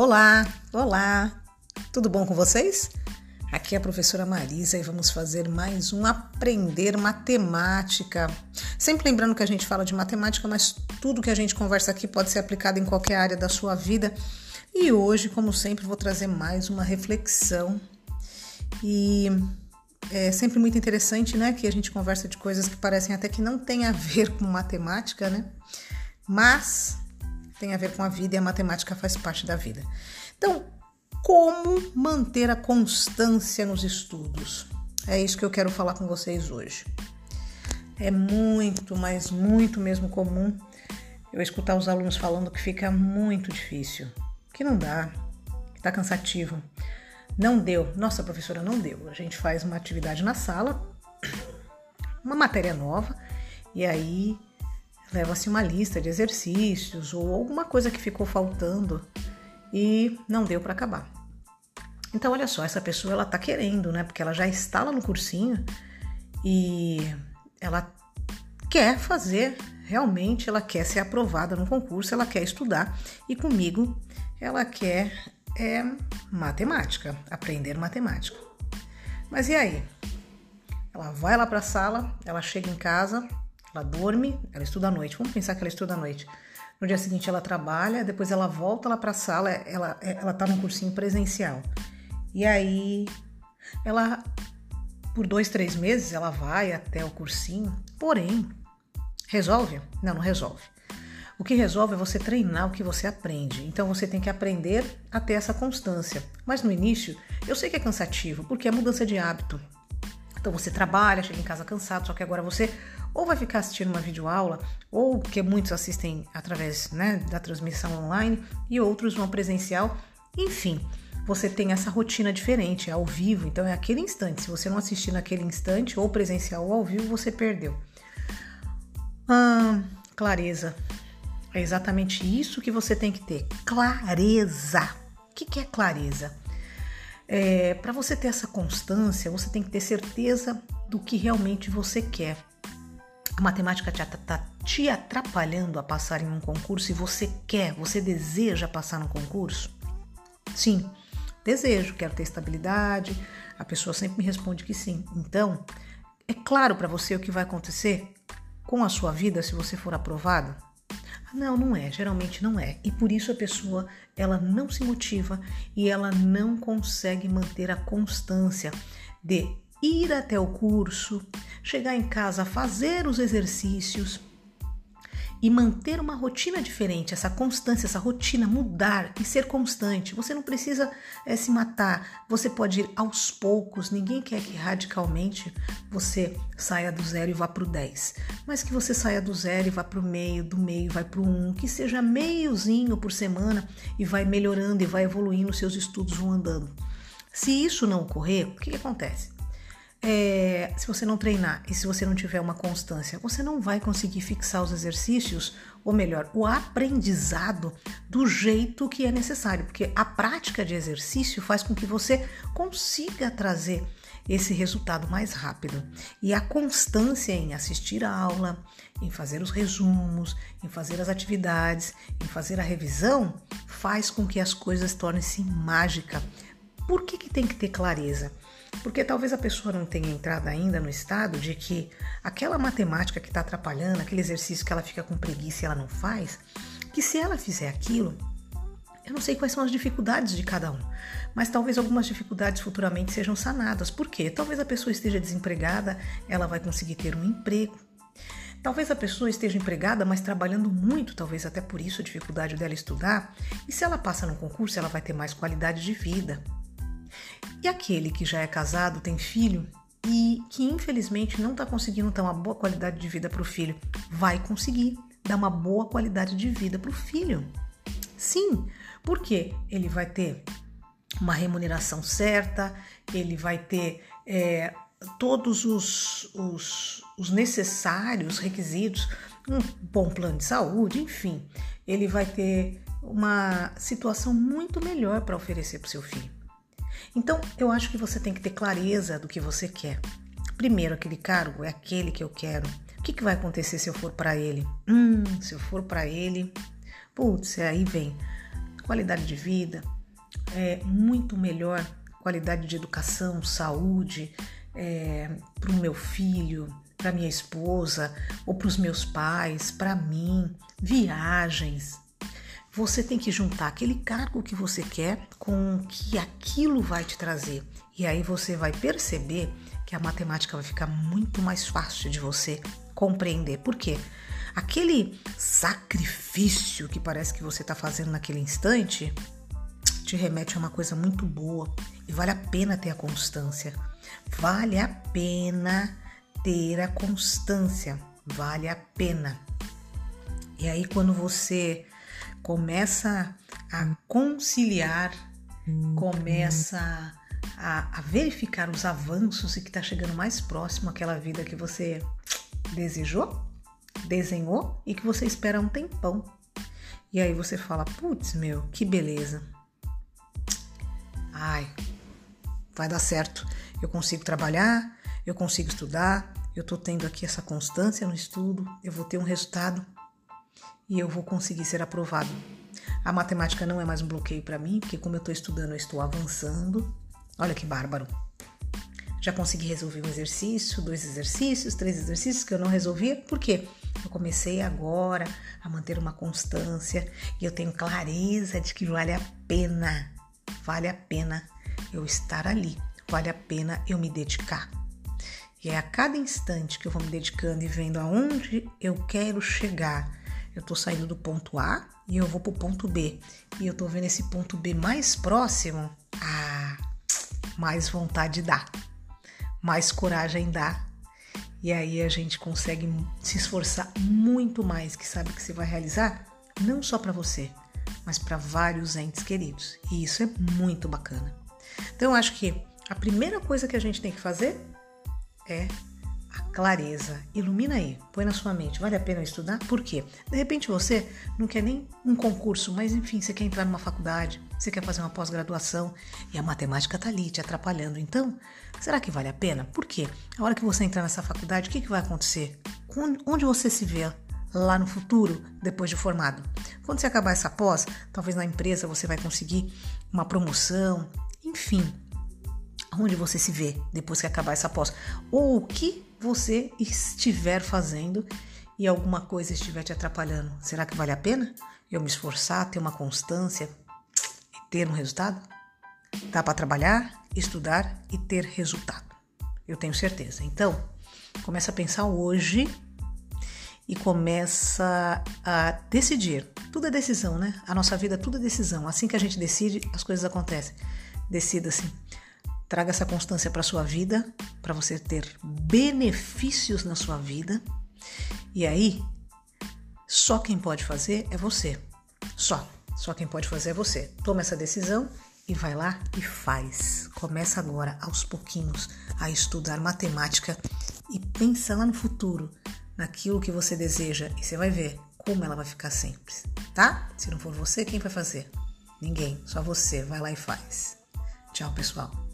Olá, olá, tudo bom com vocês? Aqui é a professora Marisa e vamos fazer mais um Aprender Matemática. Sempre lembrando que a gente fala de matemática, mas tudo que a gente conversa aqui pode ser aplicado em qualquer área da sua vida. E hoje, como sempre, vou trazer mais uma reflexão. E é sempre muito interessante, né, que a gente conversa de coisas que parecem até que não tem a ver com matemática, né? Mas tem a ver com a vida e a matemática faz parte da vida. Então, como manter a constância nos estudos? É isso que eu quero falar com vocês hoje. É muito, mas muito mesmo comum eu escutar os alunos falando que fica muito difícil, que não dá, que tá cansativo. Não deu. Nossa, professora, não deu. A gente faz uma atividade na sala, uma matéria nova, e aí leva-se uma lista de exercícios ou alguma coisa que ficou faltando e não deu para acabar. Então, olha só, essa pessoa ela tá querendo, né? Porque ela já está lá no cursinho e ela quer fazer, realmente ela quer ser aprovada no concurso, ela quer estudar e comigo ela quer é, matemática, aprender matemática. Mas e aí? Ela vai lá para a sala, ela chega em casa, ela dorme, ela estuda à noite. Vamos pensar que ela estuda à noite. No dia seguinte ela trabalha, depois ela volta lá para a sala, ela ela tá num cursinho presencial. E aí ela por dois, três meses ela vai até o cursinho. Porém, resolve? Não, não resolve. O que resolve é você treinar o que você aprende. Então você tem que aprender a ter essa constância. Mas no início, eu sei que é cansativo, porque é mudança de hábito. Então você trabalha, chega em casa cansado, só que agora você ou vai ficar assistindo uma videoaula, ou que muitos assistem através né, da transmissão online e outros vão presencial. Enfim, você tem essa rotina diferente, é ao vivo, então é aquele instante. Se você não assistir naquele instante, ou presencial ou ao vivo, você perdeu. Ah, clareza. É exatamente isso que você tem que ter. Clareza. O que é clareza? É, Para você ter essa constância, você tem que ter certeza do que realmente você quer. A matemática está te atrapalhando a passar em um concurso e você quer, você deseja passar no concurso? Sim, desejo, quero ter estabilidade. A pessoa sempre me responde que sim. Então, é claro para você o que vai acontecer com a sua vida se você for aprovado? Não, não é, geralmente não é. E por isso a pessoa, ela não se motiva e ela não consegue manter a constância de ir até o curso, chegar em casa, fazer os exercícios e manter uma rotina diferente, essa constância, essa rotina, mudar e ser constante. Você não precisa é, se matar, você pode ir aos poucos. Ninguém quer que radicalmente você saia do zero e vá para o 10, mas que você saia do zero e vá para o meio, do meio vai para o 1, um, que seja meiozinho por semana e vai melhorando e vai evoluindo, seus estudos vão andando. Se isso não ocorrer, o que, que acontece? É, se você não treinar e se você não tiver uma constância, você não vai conseguir fixar os exercícios, ou melhor, o aprendizado do jeito que é necessário, porque a prática de exercício faz com que você consiga trazer esse resultado mais rápido. E a constância em assistir a aula, em fazer os resumos, em fazer as atividades, em fazer a revisão, faz com que as coisas tornem-se mágica. Por que, que tem que ter clareza? Porque talvez a pessoa não tenha entrado ainda no estado de que aquela matemática que está atrapalhando, aquele exercício que ela fica com preguiça e ela não faz, que se ela fizer aquilo, eu não sei quais são as dificuldades de cada um, mas talvez algumas dificuldades futuramente sejam sanadas. Por quê? Talvez a pessoa esteja desempregada, ela vai conseguir ter um emprego. Talvez a pessoa esteja empregada, mas trabalhando muito, talvez até por isso a dificuldade dela estudar. E se ela passa no concurso, ela vai ter mais qualidade de vida. E aquele que já é casado, tem filho e que infelizmente não está conseguindo dar uma boa qualidade de vida para o filho, vai conseguir dar uma boa qualidade de vida para o filho. Sim, porque ele vai ter uma remuneração certa, ele vai ter é, todos os, os, os necessários requisitos, um bom plano de saúde, enfim, ele vai ter uma situação muito melhor para oferecer para o seu filho. Então, eu acho que você tem que ter clareza do que você quer. Primeiro, aquele cargo é aquele que eu quero. O que, que vai acontecer se eu for para ele? Hum, se eu for para ele, putz, aí vem qualidade de vida, é muito melhor qualidade de educação, saúde é, para o meu filho, para minha esposa, ou para os meus pais, para mim, viagens. Você tem que juntar aquele cargo que você quer com o que aquilo vai te trazer. E aí você vai perceber que a matemática vai ficar muito mais fácil de você compreender. Por quê? Aquele sacrifício que parece que você está fazendo naquele instante te remete a uma coisa muito boa e vale a pena ter a constância. Vale a pena ter a constância, vale a pena. E aí, quando você começa a conciliar, começa a, a verificar os avanços e que está chegando mais próximo àquela vida que você desejou, desenhou e que você espera um tempão. E aí você fala: putz, meu, que beleza. Ai, vai dar certo. Eu consigo trabalhar, eu consigo estudar, eu tô tendo aqui essa constância no estudo, eu vou ter um resultado e eu vou conseguir ser aprovado. A matemática não é mais um bloqueio para mim, porque como eu estou estudando, eu estou avançando. Olha que bárbaro. Já consegui resolver um exercício, dois exercícios, três exercícios que eu não resolvia. Por quê? Eu comecei agora a manter uma constância e eu tenho clareza de que vale a pena, vale a pena eu estar ali, vale a pena eu me dedicar. E é a cada instante que eu vou me dedicando e vendo aonde eu quero chegar. Eu tô saindo do ponto A e eu vou pro ponto B. E eu tô vendo esse ponto B mais próximo. Ah, mais vontade dá. Mais coragem dá. E aí a gente consegue se esforçar muito mais, que sabe que você vai realizar não só para você, mas para vários entes queridos. E isso é muito bacana. Então eu acho que a primeira coisa que a gente tem que fazer é clareza. Ilumina aí, põe na sua mente. Vale a pena estudar? Por quê? De repente você não quer nem um concurso, mas enfim, você quer entrar numa faculdade, você quer fazer uma pós-graduação e a matemática tá ali te atrapalhando. Então, será que vale a pena? Por quê? A hora que você entrar nessa faculdade, o que, que vai acontecer? Onde você se vê lá no futuro, depois de formado? Quando você acabar essa pós, talvez na empresa você vai conseguir uma promoção, enfim, onde você se vê depois que acabar essa pós, ou o que você estiver fazendo e alguma coisa estiver te atrapalhando. Será que vale a pena eu me esforçar, ter uma constância e ter um resultado? Dá para trabalhar, estudar e ter resultado. Eu tenho certeza. Então, começa a pensar hoje e começa a decidir. Tudo é decisão, né? A nossa vida tudo é decisão. Assim que a gente decide, as coisas acontecem. Decida-se. Traga essa constância para sua vida, para você ter benefícios na sua vida. E aí, só quem pode fazer é você. Só. Só quem pode fazer é você. Toma essa decisão e vai lá e faz. Começa agora, aos pouquinhos, a estudar matemática e pensa lá no futuro, naquilo que você deseja e você vai ver como ela vai ficar simples, tá? Se não for você, quem vai fazer? Ninguém, só você. Vai lá e faz. Tchau, pessoal.